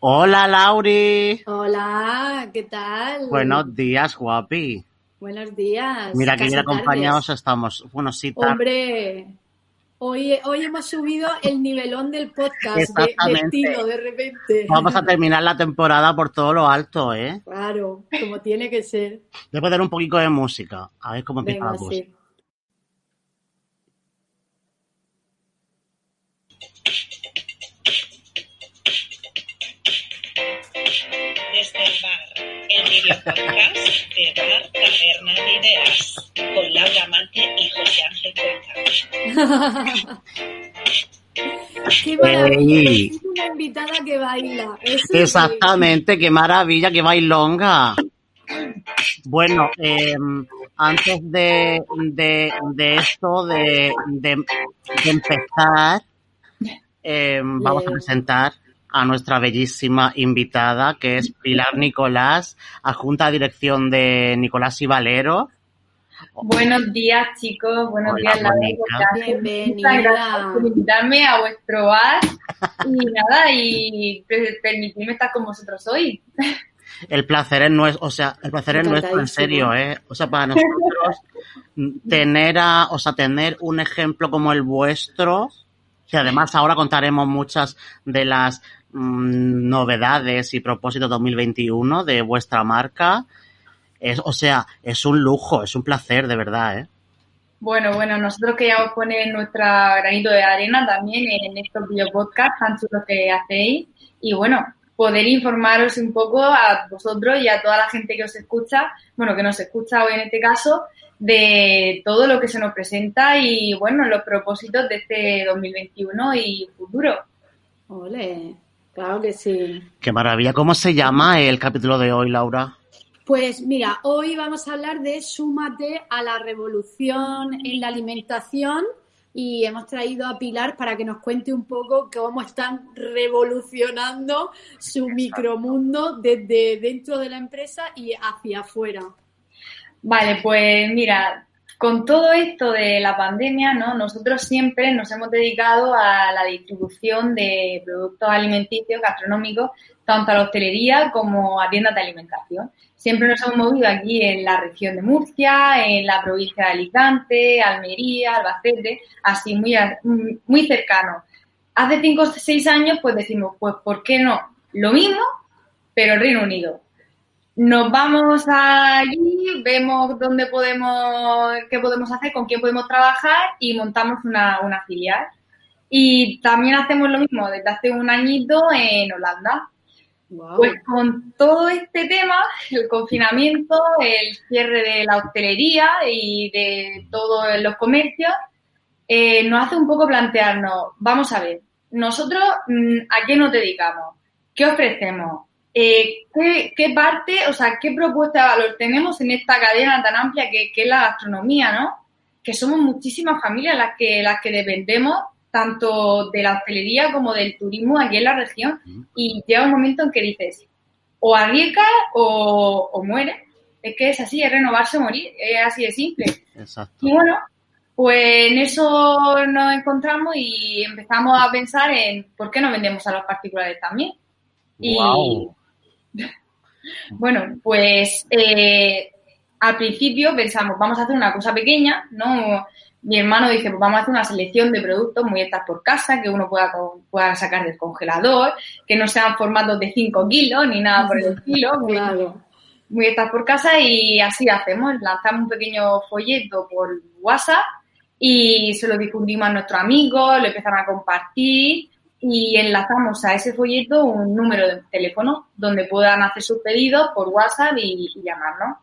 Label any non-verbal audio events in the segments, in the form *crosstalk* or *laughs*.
Hola, Lauri. Hola, ¿qué tal? Buenos días, guapi. Buenos días. Mira que bien acompañados estamos. Bueno, sí, Hombre, hoy, hoy hemos subido el nivelón del podcast de, estilo de repente. vamos a terminar la temporada por todo lo alto, ¿eh? Claro, como tiene que ser. Voy a poner un poquito de música. A ver cómo empieza Venga, la cosa. sí. Desde el bar, el video podcast de Bar Taberna de Ideas, con Laura Mante y José Ángel Cuenca. Qué maravilla. Ey. Es una invitada que baila. Eso. Exactamente, qué maravilla, qué bailonga. Bueno, eh, antes de, de, de esto, de, de, de empezar, eh, vamos a presentar a nuestra bellísima invitada, que es Pilar Nicolás, adjunta a dirección de Nicolás y Valero. Buenos días, chicos. Buenos Hola, días, Laura. Mónica. Bienvenida. Gracias por invitarme a vuestro bar. Y *laughs* nada, y per- permitirme estar con vosotros hoy. El placer es nuestro, o sea, el placer es nuestro, en serio, ¿eh? O sea, para nosotros *laughs* tener a, o sea, tener un ejemplo como el vuestro, que además ahora contaremos muchas de las mm, novedades y propósitos 2021 de vuestra marca. Es, o sea, es un lujo, es un placer, de verdad, ¿eh? Bueno, bueno, nosotros queríamos poner nuestro granito de arena también en estos videopodcasts tan chulos que hacéis. Y bueno, poder informaros un poco a vosotros y a toda la gente que os escucha, bueno, que nos escucha hoy en este caso, de todo lo que se nos presenta y bueno, los propósitos de este 2021 y futuro. Ole, claro que sí. Qué maravilla. ¿Cómo se llama el capítulo de hoy, Laura? Pues mira, hoy vamos a hablar de Súmate a la revolución en la alimentación y hemos traído a Pilar para que nos cuente un poco cómo están revolucionando su micromundo desde dentro de la empresa y hacia afuera. Vale, pues mira, con todo esto de la pandemia, ¿no? Nosotros siempre nos hemos dedicado a la distribución de productos alimenticios, gastronómicos, tanto a la hostelería como a tiendas de alimentación. Siempre nos hemos movido aquí en la región de Murcia, en la provincia de Alicante, Almería, Albacete, así muy, muy cercano. Hace cinco o seis años, pues decimos, pues, ¿por qué no? Lo mismo, pero Reino Unido. Nos vamos allí, vemos dónde podemos, qué podemos hacer, con quién podemos trabajar y montamos una, una filial. Y también hacemos lo mismo desde hace un añito en Holanda. Wow. Pues con todo este tema, el confinamiento, el cierre de la hostelería y de todos los comercios, eh, nos hace un poco plantearnos, vamos a ver, nosotros mm, a qué nos dedicamos, qué ofrecemos, Eh, ¿qué, qué parte, o sea, qué propuesta de valor tenemos en esta cadena tan amplia que, que es la gastronomía, ¿no? Que somos muchísimas familias las que, las que dependemos tanto de la hostelería como del turismo aquí en la región y llega un momento en que dices o arriesgas o, o mueres. Es que es así, es renovarse o morir, es así de simple. Exacto. Y bueno, pues en eso nos encontramos y empezamos a pensar en por qué no vendemos a los particulares también. Y Guau. *laughs* bueno, pues eh, al principio pensamos, vamos a hacer una cosa pequeña, ¿no? Mi hermano dice, pues vamos a hacer una selección de productos muy hechas por casa, que uno pueda, sacar del congelador, que no sean formatos de 5 kilos ni nada por el *laughs* estilo, muy- Claro. muy hechas por casa y así hacemos, lanzamos un pequeño folleto por WhatsApp y se lo difundimos a nuestros amigos, lo empiezan a compartir y enlazamos a ese folleto un número de teléfono donde puedan hacer sus pedidos por WhatsApp y, y llamarnos.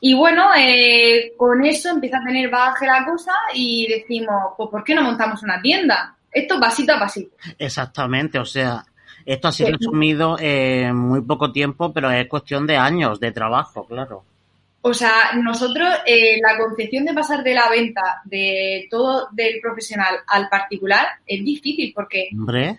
Y bueno, eh, con eso empieza a tener bagaje la cosa y decimos, pues ¿por qué no montamos una tienda? Esto pasito a pasito. Exactamente, o sea, esto ha sido resumido en muy poco tiempo, pero es cuestión de años de trabajo, claro. O sea, nosotros eh, la concepción de pasar de la venta de todo del profesional al particular es difícil porque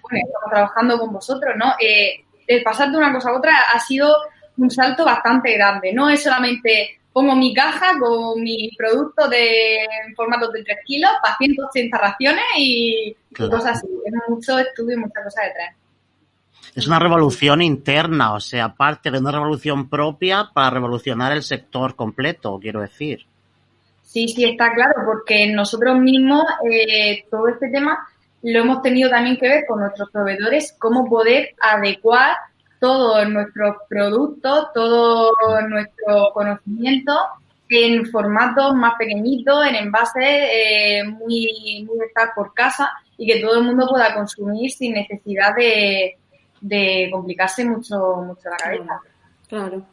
bueno, estamos trabajando con vosotros, ¿no? Eh, el pasar de una cosa a otra ha sido un salto bastante grande. No es solamente pongo mi caja con mi producto de formatos de 3 kilos para 180 raciones y, y Claro. cosas así. Es mucho estudio y muchas cosas detrás. Es una revolución interna, o sea, parte de una revolución propia para revolucionar el sector completo, quiero decir. Sí, sí, está claro, porque nosotros mismos eh, todo este tema lo hemos tenido también que ver con nuestros proveedores, cómo poder adecuar todos nuestros productos, todo nuestro conocimiento en formatos más pequeñitos, en envases eh, muy, muy estar por casa y que todo el mundo pueda consumir sin necesidad de, de complicarse mucho, mucho la cabeza. Claro.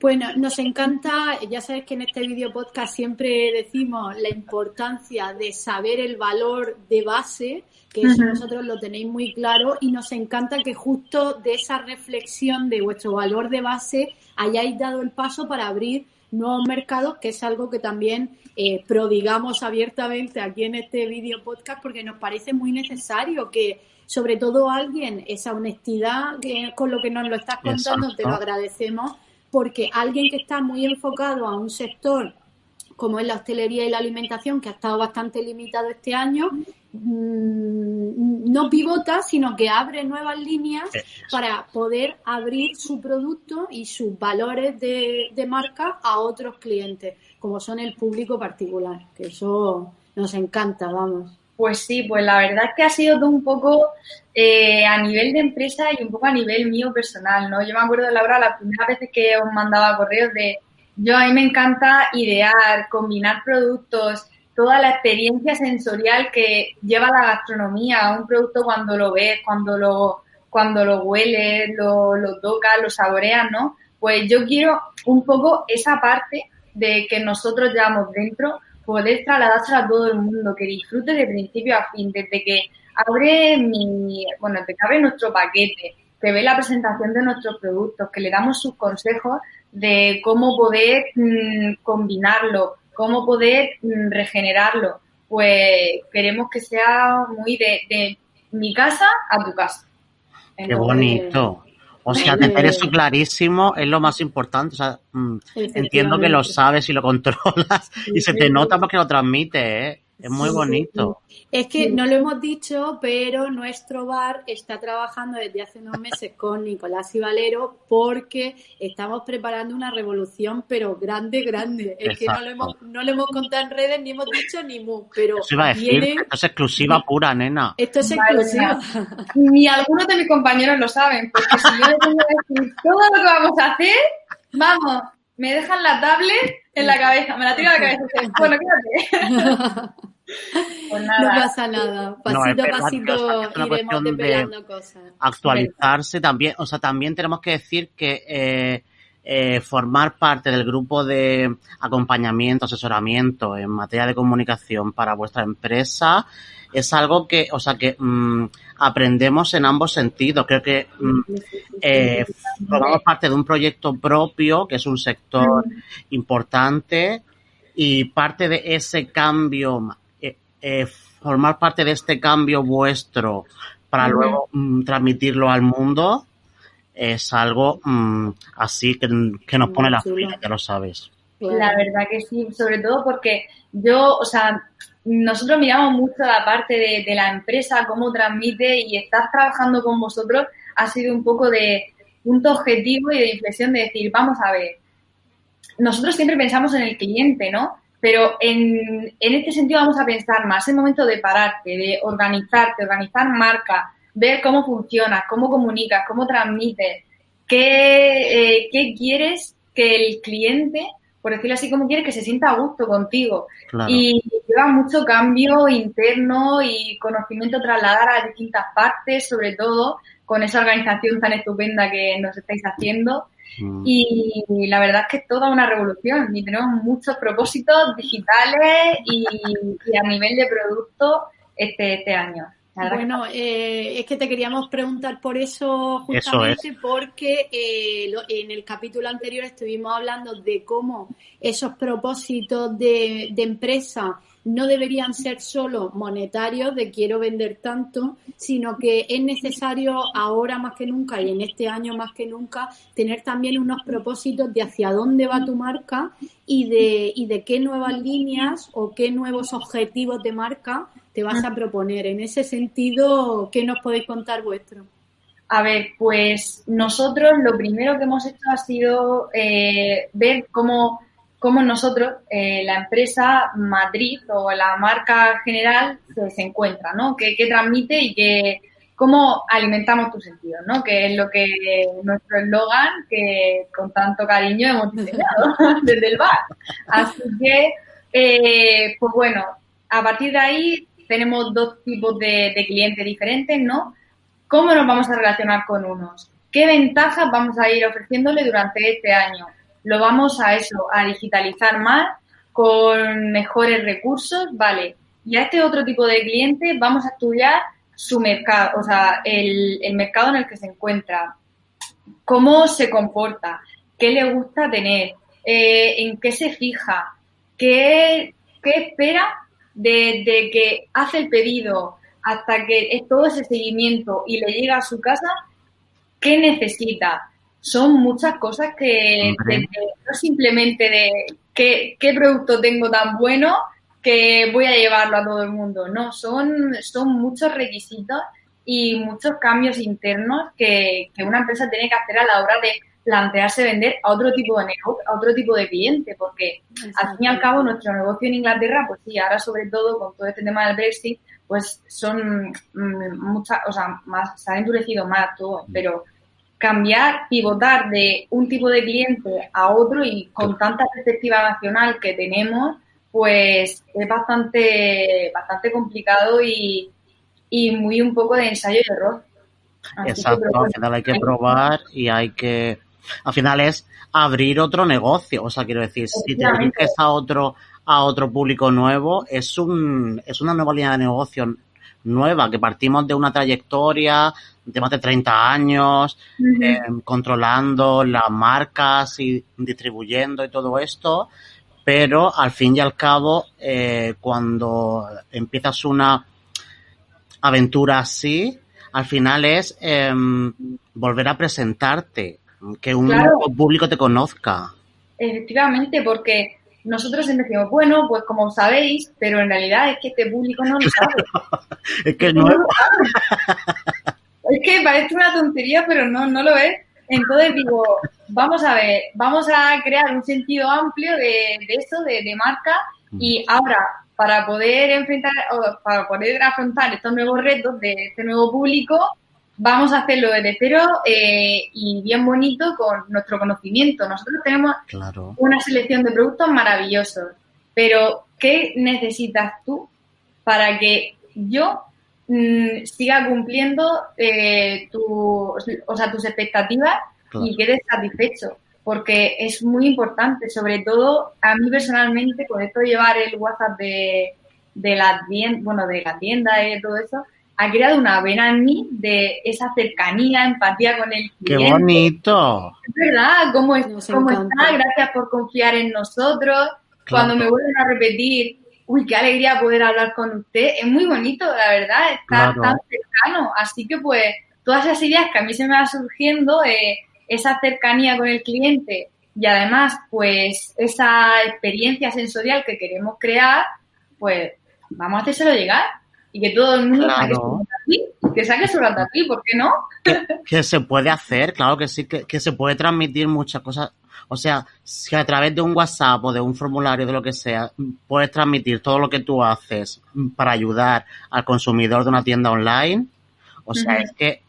Bueno, nos encanta, ya sabes que en este video podcast siempre decimos la importancia de saber el valor de base, que eso nosotros lo tenéis muy claro, y nos encanta que justo de esa reflexión de vuestro valor de base hayáis dado el paso para abrir nuevos mercados, que es algo que también eh, prodigamos abiertamente aquí en este video podcast porque nos parece muy necesario que sobre todo alguien, esa honestidad que, con lo que nos lo estás contando, te lo agradecemos, porque alguien que está muy enfocado a un sector como es la hostelería y la alimentación, que ha estado bastante limitado este año, mm, no pivota, sino que abre nuevas líneas para poder abrir su producto y sus valores de, de, marca a otros clientes, como son el público particular, que eso nos encanta, vamos. Pues sí, pues la verdad que ha sido todo un poco eh, a nivel de empresa y un poco a nivel mío personal, ¿no? Yo me acuerdo, Laura, las primeras veces que os mandaba correos de yo a mí me encanta idear, combinar productos, toda la experiencia sensorial que lleva la gastronomía, un producto cuando lo ves, cuando lo, cuando lo hueles, lo, lo tocas, lo saboreas, ¿no? Pues yo quiero un poco esa parte de que nosotros llevamos dentro, poder trasladársela a todo el mundo, que disfrute de principio a fin, desde que abre mi, bueno, desde que abre nuestro paquete, que ve la presentación de nuestros productos, que le damos sus consejos de cómo poder mm, combinarlo, cómo poder mm, regenerarlo. Pues queremos que sea muy de, mi casa a tu casa. Qué bonito. O sea, tener eso clarísimo es lo más importante. O sea, mm, entiendo que lo sabes y lo *laughs* controlas y se te nota porque lo transmite, ¿eh? Es muy bonito. Es que no lo hemos dicho, pero nuestro bar está trabajando desde hace unos meses con Nicolás y Valero porque estamos preparando una revolución, pero grande, grande. Es que no lo, hemos, no lo hemos contado en redes, ni hemos dicho ni mu, pero Eso iba a decir, esto es exclusiva pura, nena. Esto es exclusiva. Ni algunos de mis compañeros lo saben, porque si yo les tengo que decir todo lo que vamos a hacer, vamos, me dejan la tablet en la cabeza, me la tiro a la cabeza. Bueno, quédate. *laughs* Pues no pasa nada, pasito a pasito iremos de cosas. Actualizarse también, o sea, también tenemos que decir que eh, eh, formar parte del grupo de acompañamiento, asesoramiento en materia de comunicación para vuestra empresa es algo que, o sea, que mm, aprendemos en ambos sentidos. Creo que mm, eh, formamos parte de un proyecto propio, que es un sector importante, y parte de ese cambio eh, formar parte de este cambio vuestro para luego mm, transmitirlo al mundo es algo mm, así que, nos pone la fila, ya lo sabes. La verdad que sí, sobre todo porque yo, o sea, nosotros miramos mucho la parte de, de, la empresa, cómo transmite y estar trabajando con vosotros ha sido un poco de punto objetivo y de inflexión de decir, vamos a ver, nosotros siempre pensamos en el cliente, ¿no? Pero en, en este sentido vamos a pensar más en el momento de pararte, de organizarte, organizar marca, ver cómo funciona, cómo comunicas, cómo transmites, qué, eh, qué quieres que el cliente, por decirlo así, cómo quieres que se sienta a gusto contigo. Y lleva mucho cambio interno y conocimiento trasladar a distintas partes, sobre todo con esa organización tan estupenda que nos estáis haciendo. Mm. Y la verdad es que es toda una revolución y tenemos muchos propósitos digitales y, a nivel de producto este, este año. Bueno, eh, es que te queríamos preguntar por eso justamente porque eh, en el capítulo anterior estuvimos hablando de cómo esos propósitos de, de empresa no deberían ser solo monetarios de quiero vender tanto, sino que es necesario ahora más que nunca y en este año más que nunca tener también unos propósitos de hacia dónde va tu marca y de, y de qué nuevas líneas o qué nuevos objetivos de marca te vas a proponer. En ese sentido, ¿qué nos podéis contar vuestro? A ver, pues nosotros lo primero que hemos hecho ha sido eh, ver cómo, cómo nosotros, eh, la empresa Madrid o la marca general, se, encuentra, ¿no? ¿Qué, transmite y qué, cómo alimentamos tus sentidos, ¿no? Que es lo que nuestro eslogan que con tanto cariño hemos diseñado *laughs* desde el bar. Así que, eh, pues bueno, a partir de ahí tenemos dos tipos de, clientes diferentes, ¿no? ¿Cómo nos vamos a relacionar con unos? ¿Qué ventajas vamos a ir ofreciéndole durante este año? Lo vamos a eso, a digitalizar más, con mejores recursos, vale. Y a este otro tipo de cliente vamos a estudiar su mercado, o sea, el, mercado en el que se encuentra, cómo se comporta, qué le gusta tener, eh, en qué se fija, qué, qué espera desde que hace el pedido hasta que es todo ese seguimiento y le llega a su casa, ¿qué necesita? Son muchas cosas que no simplemente de qué, qué producto tengo tan bueno que voy a llevarlo a todo el mundo. No, son, son muchos requisitos y muchos cambios internos que, que una empresa tiene que hacer a la hora de plantearse vender a otro tipo de negocio, a otro tipo de cliente, porque al fin y al cabo nuestro negocio en Inglaterra, pues sí, ahora sobre todo con todo este tema del Brexit, pues son mm, muchas, o sea, más, se ha endurecido más todo, pero cambiar, pivotar de un tipo de cliente a otro y con tanta perspectiva nacional que tenemos, pues es bastante, bastante complicado y, y muy un poco de ensayo y error. Exacto, al final hay que probar y hay que al final es abrir otro negocio. O sea, quiero decir, si te diriges a otro, a otro público nuevo, es un, es una nueva línea de negocio nueva, que partimos de una trayectoria de más de 30 años, eh, controlando las marcas y distribuyendo y todo esto, pero al fin y al cabo, eh, cuando empiezas una aventura así, al final es em, volver a presentarte, que un público te conozca. Efectivamente, porque nosotros siempre decimos, bueno, pues como sabéis, pero en realidad es que este público no lo sabe. *laughs* es que es nuevo. es que parece una tontería, pero no, no lo es. Entonces digo, vamos a ver, vamos a crear un sentido amplio de, de eso, de, de marca, y mm. ahora, para poder enfrentar, o para poder afrontar estos nuevos retos de este nuevo público, vamos a hacerlo desde cero eh, y bien bonito con nuestro conocimiento. Nosotros tenemos una selección de productos maravillosos, pero ¿qué necesitas tú para que yo mm, siga cumpliendo eh, tu, o sea, tus expectativas y quedes satisfecho? Porque es muy importante, sobre todo a mí personalmente, con esto de llevar el WhatsApp de, de la tienda, bueno, de la tienda y todo eso, ha creado una vena en mí de esa cercanía, empatía con el cliente. ¡Qué bonito! Es verdad, ¿cómo, es, cómo está? Gracias por confiar en nosotros. Cuando me vuelven a repetir, uy, qué alegría poder hablar con usted. Es muy bonito, la verdad, estar tan cercano. Así que, pues, todas esas ideas que a mí se me van surgiendo, eh, esa cercanía con el cliente y además, pues, esa experiencia sensorial que queremos crear, pues, vamos a hacérselo llegar y que todo el mundo saque su que saque su ¿por qué no? Que, se puede hacer, claro que sí, que, se puede transmitir muchas cosas. O sea, si a través de un WhatsApp o de un formulario, de lo que sea, puedes transmitir todo lo que tú haces para ayudar al consumidor de una tienda online, o sea, es que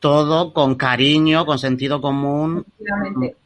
todo con cariño, con sentido común,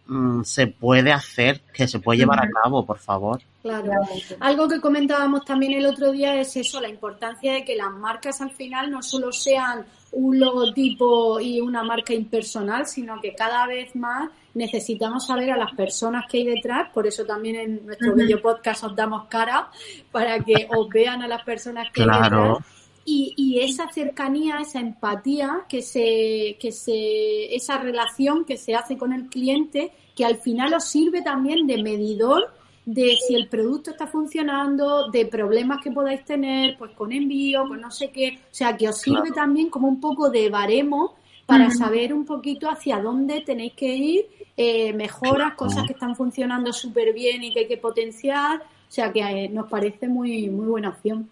mm, se puede hacer, que se puede llevar a cabo, por favor. Claro. Algo que comentábamos también el otro día es eso, la importancia de que las marcas al final no solo sean un logotipo y una marca impersonal, sino que cada vez más necesitamos saber a las personas que hay detrás, por eso también en nuestro video podcast os damos cara, para que os vean a las personas que hay detrás. Y, y, esa cercanía, esa empatía, que se, que se, esa relación que se hace con el cliente, que al final os sirve también de medidor de si el producto está funcionando, de problemas que podáis tener, pues con envío, con no sé qué. O sea, que os sirve también como un poco de baremo para saber un poquito hacia dónde tenéis que ir, eh, mejoras, cosas que están funcionando súper bien y que hay que potenciar. O sea, que eh, nos parece muy, muy buena opción.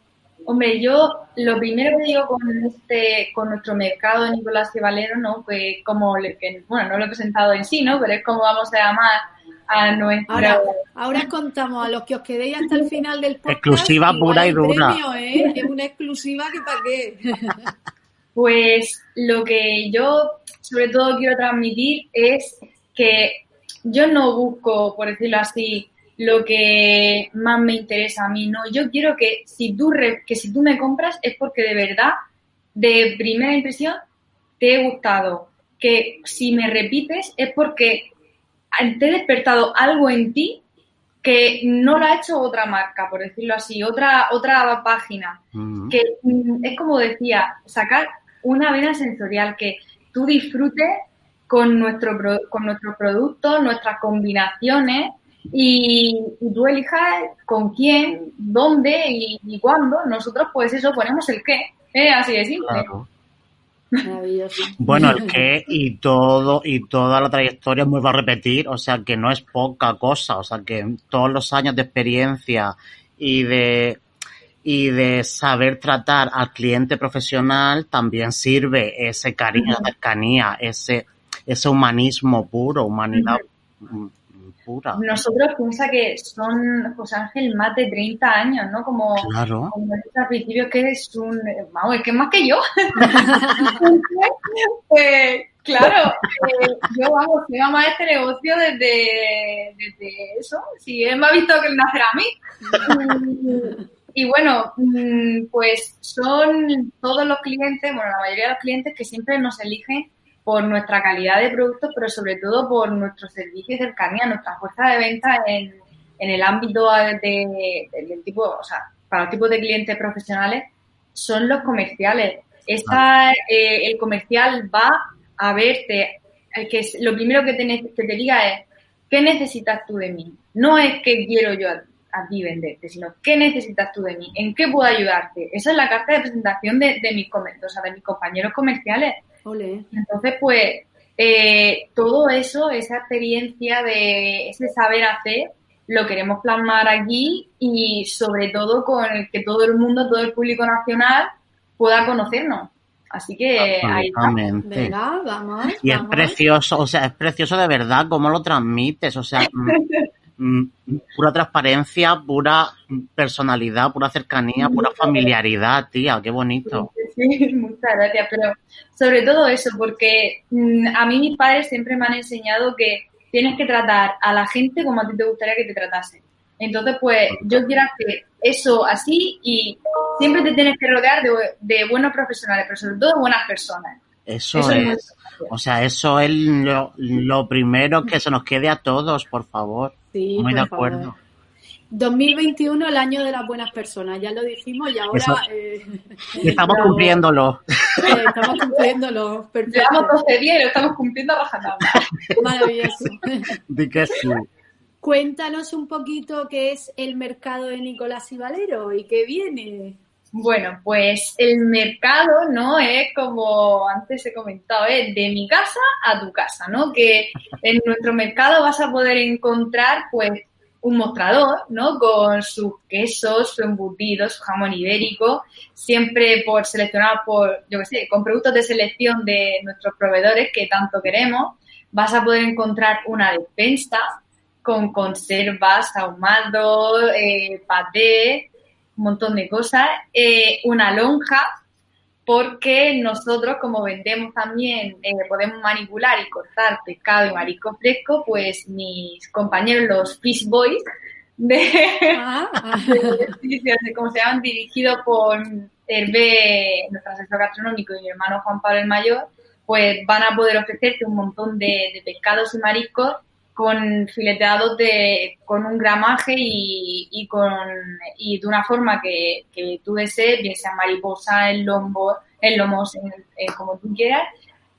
Hombre, yo lo primero que digo con este, con nuestro mercado de Nicolás y Valero, ¿no? Pues como, que, bueno, no lo he presentado en sí, ¿no? Pero es como vamos a llamar a nuestro... Ahora, ahora contamos a los que os quedéis hasta el final del podcast. Exclusiva pura y dura. Premio, ¿eh? Es una exclusiva que para qué. *laughs* Pues lo que yo sobre todo quiero transmitir es que yo no busco, por decirlo así, lo que más me interesa a mí, no. Yo quiero que si tú, que si tú me compras es porque de verdad, de primera impresión, te he gustado. Que si me repites es porque te he despertado algo en ti que no lo ha hecho otra marca, por decirlo así, otra, otra página. Que mm, es como decía, sacar una vena sensorial, que tú disfrutes con, nuestro, con nuestros productos, nuestras combinaciones y, tú elijas con quién, dónde y, cuándo. Nosotros, pues eso, ponemos el qué. ¿eh? Así de simple. Bueno, el qué y todo y toda la trayectoria muy va a repetir, o sea que no es poca cosa, o sea que todos los años de experiencia y de y de saber tratar al cliente profesional también sirve ese cariño, cercanía, ese ese humanismo puro, humanidad Nosotros piensa que son, José Ángel, más de 30 años, ¿no? Como, claro. como al principio que es un, vamos, es que es más que yo. pues, *laughs* *laughs* claro, eh, yo, vamos, soy mamá de este negocio desde, desde eso, si él me ha visto que nacer a mí. *laughs* Y bueno, mm, pues son todos los clientes, bueno, la mayoría de los clientes que siempre nos eligen por nuestra calidad de productos, pero sobre todo por nuestro servicio y cercanía, nuestra fuerza de venta en, en el ámbito de, del tipo, o sea, para los tipos de clientes profesionales, son los comerciales. Esta, eh, el comercial va a verte, que lo primero que te, que te diga es, ¿qué necesitas tú de mí? No es que quiero yo a, ti venderte, sino ¿qué necesitas tú de mí? ¿En qué puedo ayudarte? Esa es la carta de presentación de, de mis, o sea, de mis compañeros comerciales entonces, pues, eh, todo eso, esa experiencia de ese saber hacer, lo queremos plasmar aquí y sobre todo con el que todo el mundo, todo el público nacional pueda conocernos. Así que ahí Venga, vamos, y es precioso, o sea, es precioso de verdad cómo lo transmites, o sea, mm, *laughs* mm, pura transparencia, pura personalidad, pura cercanía, pura familiaridad, tía, qué bonito. Sí, *laughs* muchas gracias, pero sobre todo eso, porque mm, a mí mis padres siempre me han enseñado que tienes que tratar a la gente como a ti te gustaría que te tratasen. Entonces, pues yo quiero hacer eso así y siempre te tienes que rodear de, buenos profesionales, pero sobre todo de buenas personas. Eso, es, o sea, eso es lo, primero que se nos quede a todos, por favor. Sí, Muy de acuerdo. 2021, el año de las buenas personas, ya lo dijimos y ahora... Eh, estamos cumpliéndolo. Eh, estamos cumpliéndolo, perfecto. Llevamos 12 días y lo estamos cumpliendo a rajatabla. Maravilloso. Di que sí. Cuéntanos un poquito qué es el mercado de Nicolás y Valero y qué viene. Bueno, pues el mercado, ¿no? Es como antes he comentado, es de mi casa a tu casa, ¿no? Que en nuestro mercado vas a poder encontrar, pues, un mostrador, ¿no? Con sus quesos, su embutido, su jamón ibérico, siempre por seleccionado por, yo qué sé, con productos de selección de nuestros proveedores que tanto queremos. Vas a poder encontrar una despensa con conservas, ahumados, eh, paté, un montón de cosas, eh, una lonja porque nosotros, como vendemos también, eh, podemos manipular y cortar pescado y marisco fresco, pues mis compañeros, los Fish Boys, de, ah, como se llaman, dirigidos por Hervé, nuestro asesor gastronómico, y mi hermano Juan Pablo el Mayor, pues van a poder ofrecerte un montón de, pescados y mariscos con fileteados de, con un gramaje y, con, y de una forma que, que tú desees, bien sea mariposa, el lombo, el lomo, como tú quieras.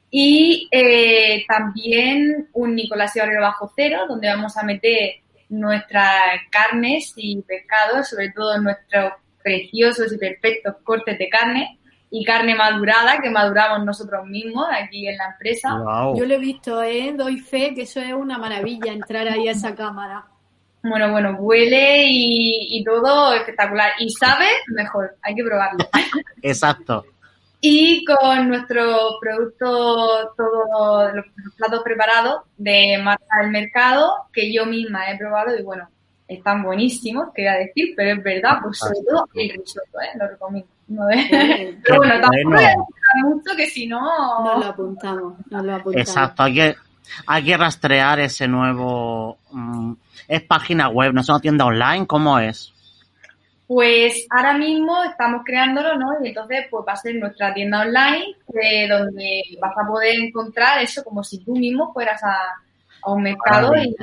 Y eh, también un Nicolás y bajo cero, donde vamos a meter nuestras carnes y pescados, sobre todo nuestros preciosos y perfectos cortes de carne, y carne madurada que maduramos nosotros mismos aquí en la empresa. Yo lo he visto, ¿eh? doy fe que eso es una maravilla entrar ahí a esa cámara. Bueno, bueno, huele y, y todo espectacular. Y sabe mejor, hay que probarlo. *laughs* Exacto. Y con nuestros productos, todos los platos preparados de marca del mercado, que yo misma he probado y bueno, están buenísimos, quería decir, pero es verdad, pues sobre todo el risotto, ¿eh? lo recomiendo. *laughs* No. Pero bueno, tampoco voy a mucho que si no... Nos lo apuntamos, nos lo apuntamos. Exacto, hay que, hay que rastrear ese nuevo... mm, es página web, no es una tienda online, ¿cómo es? Pues ahora mismo estamos creándolo, ¿no? Y entonces pues va a ser nuestra tienda online, eh, donde vas a poder encontrar eso como si tú mismo fueras a, a un mercado y.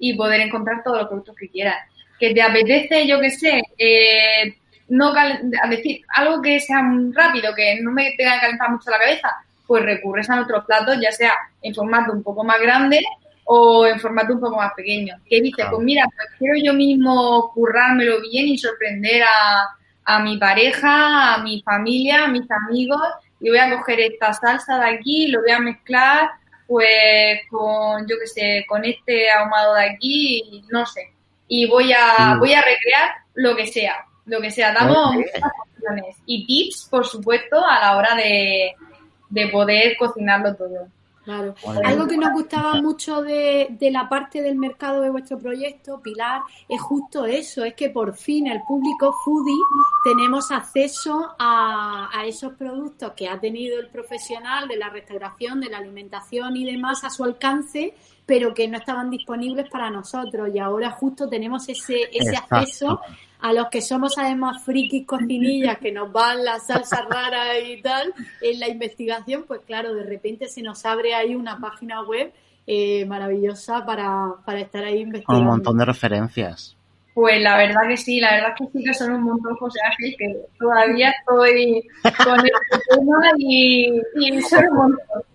y poder encontrar todos los productos que quieras. Que te apetece, yo qué sé, eh, no cal- a decir algo que sea rápido, que no me tenga que calentar mucho la cabeza, pues recurres a nuestros platos, ya sea en formato un poco más grande o en formato un poco más pequeño. Que dices, Claro. pues mira, pues quiero yo mismo currármelo bien y sorprender a, a mi pareja, a mi familia, a mis amigos, y voy a coger esta salsa de aquí, lo voy a mezclar pues con, yo qué sé, con este ahumado de aquí, no sé. Y voy a, Mm. voy a recrear lo que sea, lo que sea. Damos muchas opciones y tips, por supuesto, a la hora de, de poder cocinarlo todo. Claro. Algo que nos gustaba mucho de, de la parte del mercado de vuestro proyecto, Pilar, es justo eso, es que por fin el público foodie tenemos acceso a, a esos productos que ha tenido el profesional de la restauración, de la alimentación y demás a su alcance, pero que no estaban disponibles para nosotros y ahora justo tenemos ese, ese Exacto. acceso a los que somos además frikis cocinillas que nos van las salsas *laughs* raras y tal, en la investigación, pues claro, de repente se nos abre ahí una página web eh, maravillosa para, para estar ahí Con investigando. un montón de referencias. Pues la verdad que sí, la verdad que sí que son un montón José Ángel, que todavía estoy con este *laughs* tema y, y son un montón.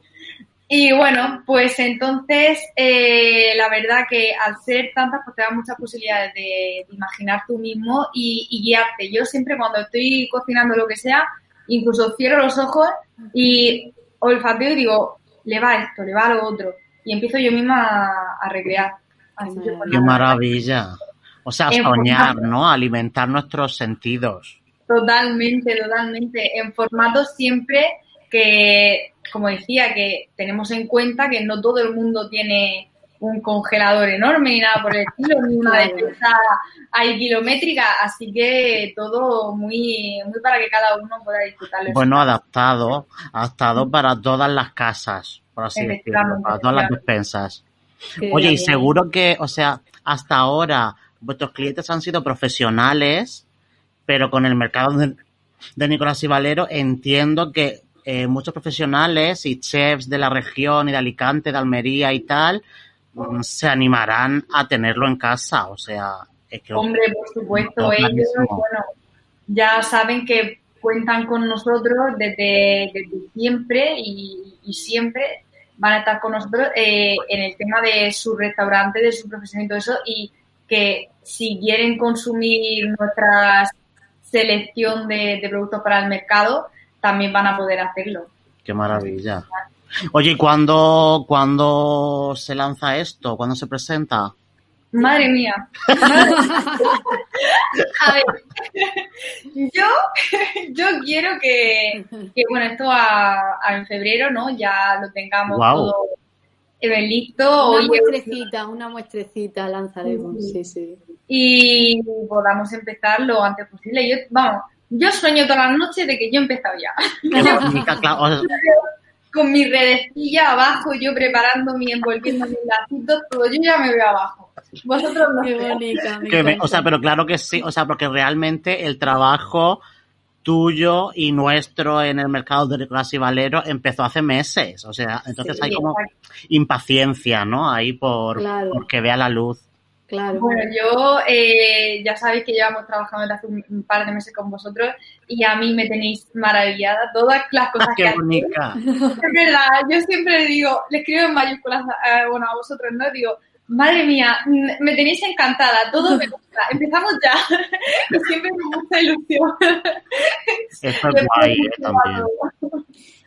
Y bueno, pues entonces eh, la verdad que al ser tantas, pues te da muchas posibilidades de, de imaginar tú mismo y, y guiarte. Yo siempre cuando estoy cocinando lo que sea, incluso cierro los ojos y olfateo y digo, le va esto, le va lo otro. Y empiezo yo misma a, a recrear. Así que, pues, Qué maravilla. O sea, soñar. ¿no? Alimentar nuestros sentidos. Totalmente, totalmente. En formato siempre que, como decía, que tenemos en cuenta que no todo el mundo tiene un congelador enorme ni nada por el estilo, ni una defensa ahí kilométrica, así que todo muy, muy para que cada uno pueda disfrutarlo. Bueno, adaptado, adaptado para todas las casas, por así decirlo, para todas las despensas. Oye, y seguro que, o sea, hasta ahora vuestros clientes han sido profesionales, pero con el mercado de, de Nicolás y Valero entiendo que eh, muchos profesionales y chefs de la región y de Alicante, de Almería y tal, mm, se animarán a tenerlo en casa. O sea, es que Hombre, por supuesto, ellos, bueno, ya saben que cuentan con nosotros desde, desde siempre y, y siempre van a estar con nosotros eh, en el tema de su restaurante, de su profesión y todo eso, y que si quieren consumir nuestra selección de, de productos para el mercado, también van a poder hacerlo. Qué maravilla. Oye, ¿y cuándo, cuándo se lanza esto? ¿Cuándo se presenta? Madre mía. *laughs* A ver, yo, yo quiero que, que, bueno, esto a, a en febrero, ¿no? Ya lo tengamos Guau. todo listo. Una muestrecita, una muestrecita lanzaremos, sí, sí. y podamos empezar lo antes posible. Yo, vamos, yo sueño todas las noches de que yo he empezado ya. *laughs* Con mi redecilla abajo, yo preparando mi envolviendo mis lacitos, todo, yo ya me veo abajo. Vosotros no. Qué bonita, me que me- o sea, pero claro que sí, o sea, porque realmente el trabajo tuyo y nuestro en el mercado de Nicolás y Valero empezó hace meses, o sea, entonces Sí, hay como impaciencia, ¿no? Ahí por, Claro. por que vea la luz. Claro. Bueno, yo eh, ya sabéis que llevamos trabajando desde hace un, un par de meses con vosotros y a mí me tenéis maravillada. Todas las cosas que Qué bonita. *laughs* Es verdad, yo siempre digo, le escribo en mayúsculas, eh, bueno, a vosotros, ¿no? Digo, madre mía, me tenéis encantada, todo me gusta, *laughs* empezamos ya. *laughs* y siempre me gusta ilusión. Esto es guay, ¿eh? También.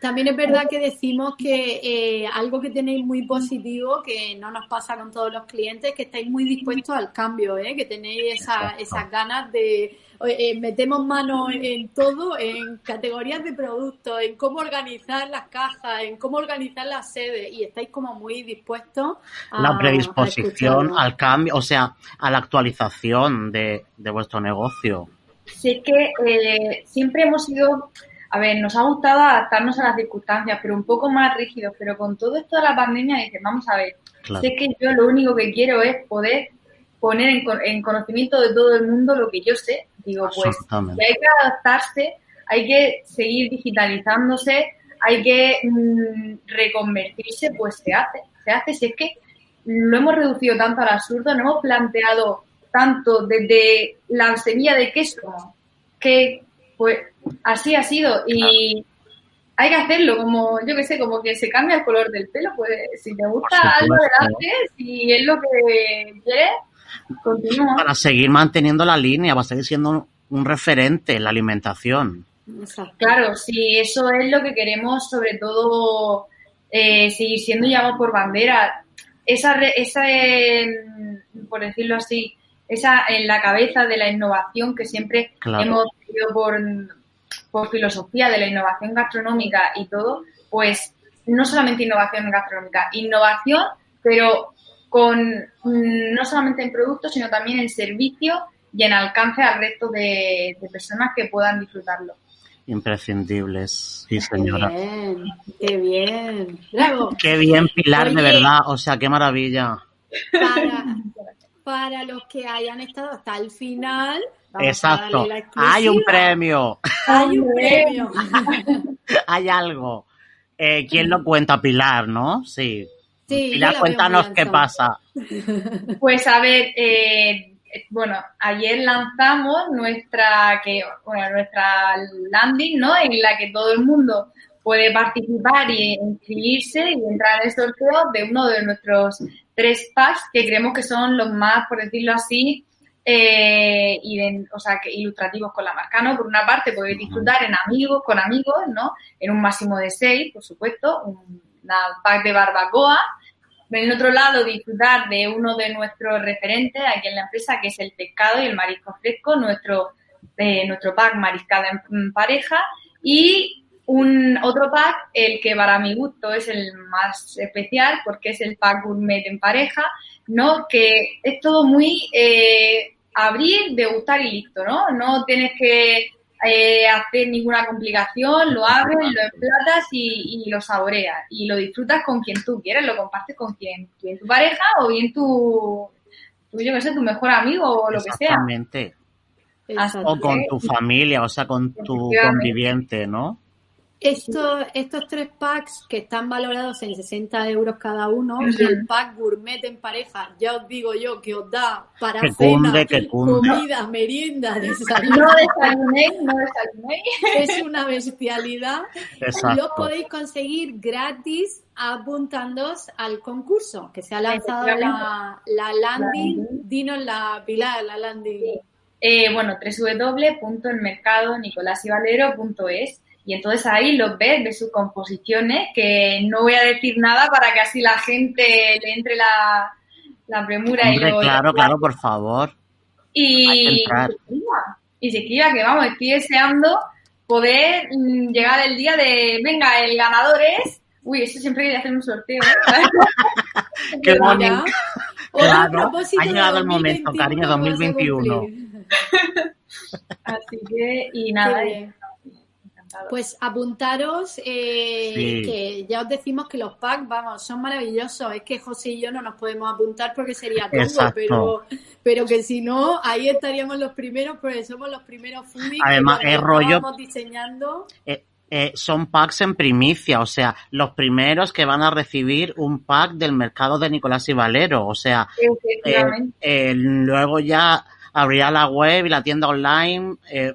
También es verdad que decimos que eh, algo que tenéis muy positivo, que no nos pasa con todos los clientes, que estáis muy dispuestos al cambio, ¿eh? que tenéis esa, esas ganas de eh, metemos mano en todo, en categorías de productos, en cómo organizar las cajas, en cómo organizar las sedes y estáis como muy dispuestos a la predisposición al cambio, o sea, a la actualización de, de vuestro negocio. Sí, es que eh, siempre hemos sido a ver, nos ha gustado adaptarnos a las circunstancias, pero un poco más rígidos. Pero con todo esto de la pandemia, dices, vamos a ver, sé que yo lo único que quiero es poder poner en, conocimiento de todo el mundo lo que yo sé. Digo, pues, hay que adaptarse, hay que seguir digitalizándose, hay que mm, reconvertirse, pues se hace. Se hace si es que lo hemos reducido tanto al absurdo, no hemos planteado tanto desde la semilla de queso, que pues así ha sido y hay que hacerlo, como yo que sé, como que se cambia el color del pelo, pues si te gusta algo delante, si es lo que quieres, continúa. Para seguir manteniendo la línea, va a seguir siendo un, referente en la alimentación. Claro, si eso es lo que queremos, sobre todo eh, seguir siendo llamados por bandera. Esa, esa por decirlo así, esa en la cabeza de la innovación que siempre hemos tenido por, por filosofía de la innovación gastronómica y todo, pues no solamente innovación gastronómica, innovación, pero con mm, no solamente en productos, sino también en servicio y en alcance al resto de, personas que puedan disfrutarlo. Imprescindibles, sí señora. Qué bien, qué bien. Qué bien, Pilar, de verdad. O sea, qué maravilla. Para, los que hayan estado hasta el final, Exacto. Hay un premio. Hay un premio. *laughs* Hay algo. Eh, ¿Quién lo cuenta? Pilar, ¿no? Sí. Pilar, cuéntanos qué pasa. Pues a ver, eh, bueno, ayer lanzamos nuestra, que, bueno, nuestra landing, ¿no? En la que todo el mundo puede participar y inscribirse y entrar en el sorteo de uno de nuestros tres packs que creemos que son los más, por decirlo así, eh, y o sea, que ilustrativos con la marca, ¿no? Por una parte, podéis disfrutar en amigos, con amigos, ¿no? En un máximo de seis, por supuesto, un pack de barbacoa. En el otro lado, disfrutar de uno de nuestros referentes aquí en la empresa, que es el pescado y el marisco fresco, nuestro, eh, nuestro pack mariscado en pareja. Y un otro pack, el que para mi gusto es el más especial, porque es el pack gourmet en pareja, ¿no? Que es todo muy eh, abrir, degustar y listo, ¿no? No tienes que eh, hacer ninguna complicación, lo abres, lo emplatas y, y, lo saboreas. Y lo disfrutas con quien tú quieras, lo compartes con quien, tu pareja o bien tu, yo qué sé, tu mejor amigo o lo que sea. Exactamente. O con tu familia, o sea, con tu conviviente, ¿no? Estos, estos tres packs que están valorados en 60 euros cada uno, y el pack gourmet en pareja, ya os digo yo que os da para cena, comida, merienda, desayuno. No desayunéis, no desayunéis. Es una bestialidad. Lo podéis conseguir gratis apuntándoos al concurso que se ha lanzado la, la landing. Dinos la Pilar, la landing. Eh, bueno, www.elmercadonicolasivalero.es y entonces ahí los ves, de sus composiciones, que no voy a decir nada para que así la gente le entre la, la premura y lo, Claro, claro, por favor. Y, y se escriba, que vamos, estoy deseando poder mm, llegar el día de, venga, el ganador es... Uy, eso siempre quería hacer un sorteo. ¿eh? *laughs* Qué *laughs* bonito. Claro, ha llegado el momento, cariño, 2021. *laughs* Así que, y nada, pues apuntaros, eh, que ya os decimos que los packs, vamos, son maravillosos. Es que José y yo no nos podemos apuntar porque sería todo, pero, pero que si no, ahí estaríamos los primeros, porque somos los primeros foodies Además, que es rollo. diseñando. Eh, eh, son packs en primicia, o sea, los primeros que van a recibir un pack del mercado de Nicolás y Valero, o sea, luego ya abrirá la web y la tienda online eh,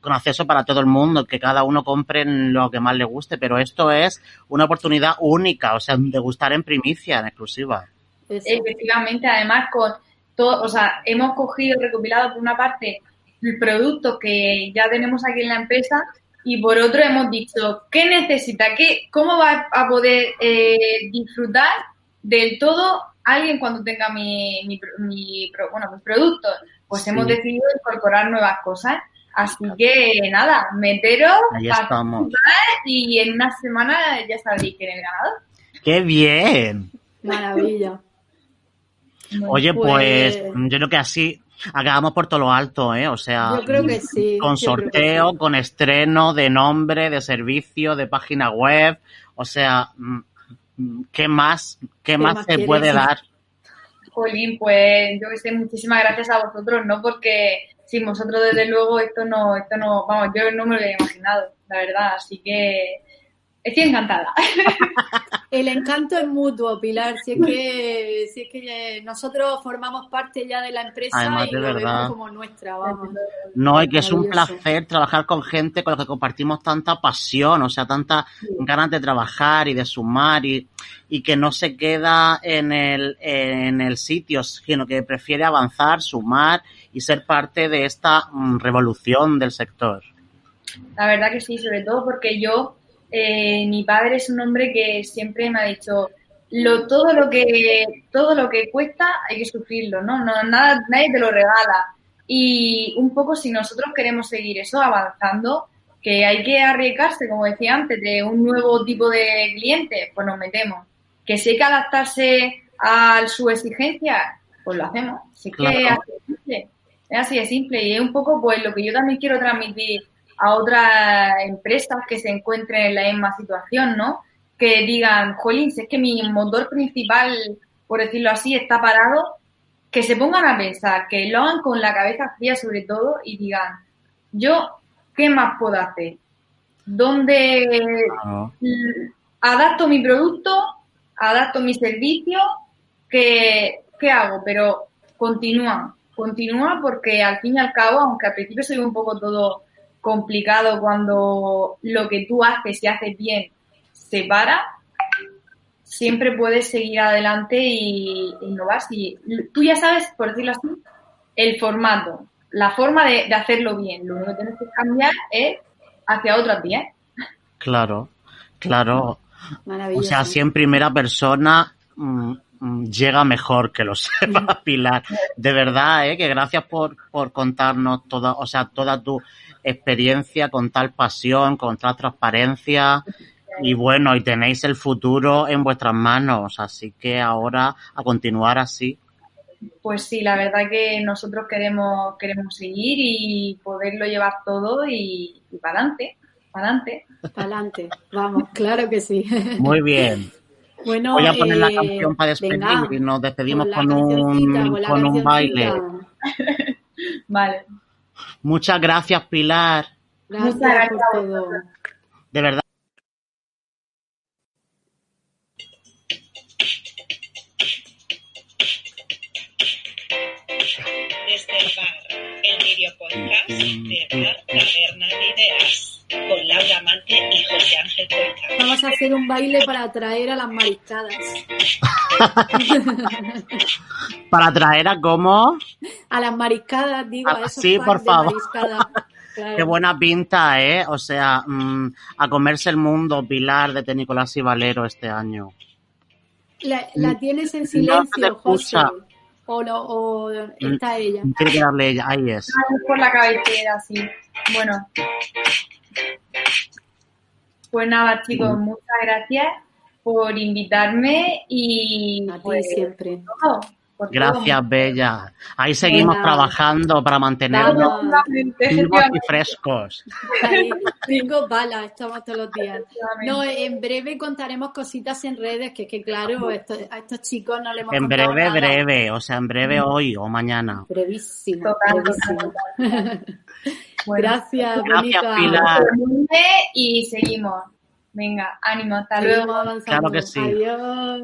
con acceso para todo el mundo, que cada uno compre lo que más le guste, pero esto es una oportunidad única, o sea, de gustar en primicia, en exclusiva. Efectivamente, además con todo, o sea, hemos cogido, recopilado por una parte el producto que ya tenemos aquí en la empresa y por otro hemos dicho, ¿qué necesita? ¿Qué, ¿Cómo va a poder eh, disfrutar del todo alguien cuando tenga mi, mi, mi bueno, mis productos? Pues Sí. hemos decidido incorporar nuevas cosas. Así que nada, meteros y en una semana ya sabréis quién es el ganador. ¡Qué bien! Maravilla. Oye, Pues- pues yo creo que así acabamos por todo lo alto, ¿eh? O sea, Yo creo que sí. con yo creo que sorteo, sí. con estreno de nombre, de servicio, de página web. O sea, mm, mm, ¿qué más, qué más más se quieres? puede dar? Jolín, pues yo que sé, muchísimas gracias a vosotros, ¿no? Porque sin vosotros, desde luego, esto no, esto no, vamos, yo no me lo había imaginado, la verdad. Así que estoy encantada. *laughs* El encanto es mutuo, Pilar. Si es que, si es que nosotros formamos parte ya de la empresa Además, y lo verdad. vemos como nuestra, vamos. No, y que es un placer trabajar con gente con la que compartimos tanta pasión, o sea, tanta ganas de trabajar y de sumar y, y que no se queda en el, en el sitio, sino que prefiere avanzar, sumar y ser parte de esta mm, revolución del sector. La verdad que sí, sobre todo porque yo, eh, mi padre es un hombre que siempre me ha dicho, lo, todo lo que, todo lo que cuesta hay que sufrirlo, ¿no? no nada, nadie te lo regala. Y un poco si nosotros queremos seguir eso avanzando, que hay que arriesgarse, como decía antes, de un nuevo tipo de cliente, pues nos metemos. Que si hay que adaptarse a su exigencia, pues lo hacemos. Si es que es así de simple. Es así de simple. Y es un poco pues lo que yo también quiero transmitir a otras empresas que se encuentren en la misma situación, ¿no? Que digan, jolín, si es que mi motor principal, por decirlo así, está parado, que se pongan a pensar, que lo hagan con la cabeza fría sobre todo y digan, yo, ¿qué más puedo hacer? ¿Dónde Claro. adapto mi producto, adapto mi servicio? ¿Qué, qué hago? Pero continúa, continúa porque al fin y al cabo, aunque al principio ve un poco todo complicado cuando lo que tú haces y haces bien se para, siempre puedes seguir adelante y innovar. Si tú ya sabes, por decirlo así, el formato, la forma de, de hacerlo bien. Lo único que tienes que cambiar es hacia otras vías. Claro, claro. Maravilloso. O sea, si en primera persona mm, llega mejor que lo *laughs* sepa Pilar. De verdad, ¿eh? que gracias por, por contarnos toda, o sea, toda tu experiencia con tal pasión, con tal transparencia. Y bueno, y tenéis el futuro en vuestras manos, así que ahora a continuar así. Pues sí, la verdad que nosotros queremos, queremos seguir y poderlo llevar todo y, y para adelante, para adelante. Adelante, vamos, claro que sí. Muy bien. *laughs* Bueno, Voy a poner la eh, canción para despedir venga, y nos despedimos con un, con un baile. *laughs* Vale. Muchas gracias, Pilar. Gracias Muchas gracias por a todo. De verdad. Desde el bar, el video podcast de Bar Taberna de Ideas, con Laura Mante y José Ángel Cuenca. Vamos a hacer un baile para atraer a las mariscadas. *laughs* Para traer a cómo. A las mariscadas, digo, Ah, a esos sí, por de favor. Claro. *laughs* Qué buena pinta, ¿eh? O sea, mm, a comerse el mundo, Pilar de Nicolás y Valero este año. La, la tienes en No silencio, José. escucha. O, lo, o está ella. Tiene que darle ella. Ahí es. Por la cabecera, sí. Bueno. Pues nada, chicos, muchas gracias por invitarme y A ti pues, siempre. todo, Gracias, Bella. Ahí seguimos trabajando para mantenernos vivos y frescos. Ahí, Tengo balas, estamos todos los días. No, en breve contaremos cositas en redes, que, que claro, esto- a estos chicos no le hemos En breve, nada. breve. O sea, en breve hoy o mañana. Brevísimo, Total, brevísimo. *laughs* Bueno, Gracias, Gracias, Bonica. Pilar. y seguimos. Venga, ánimo, hasta luego. Avanzando. Claro que sí. Adiós.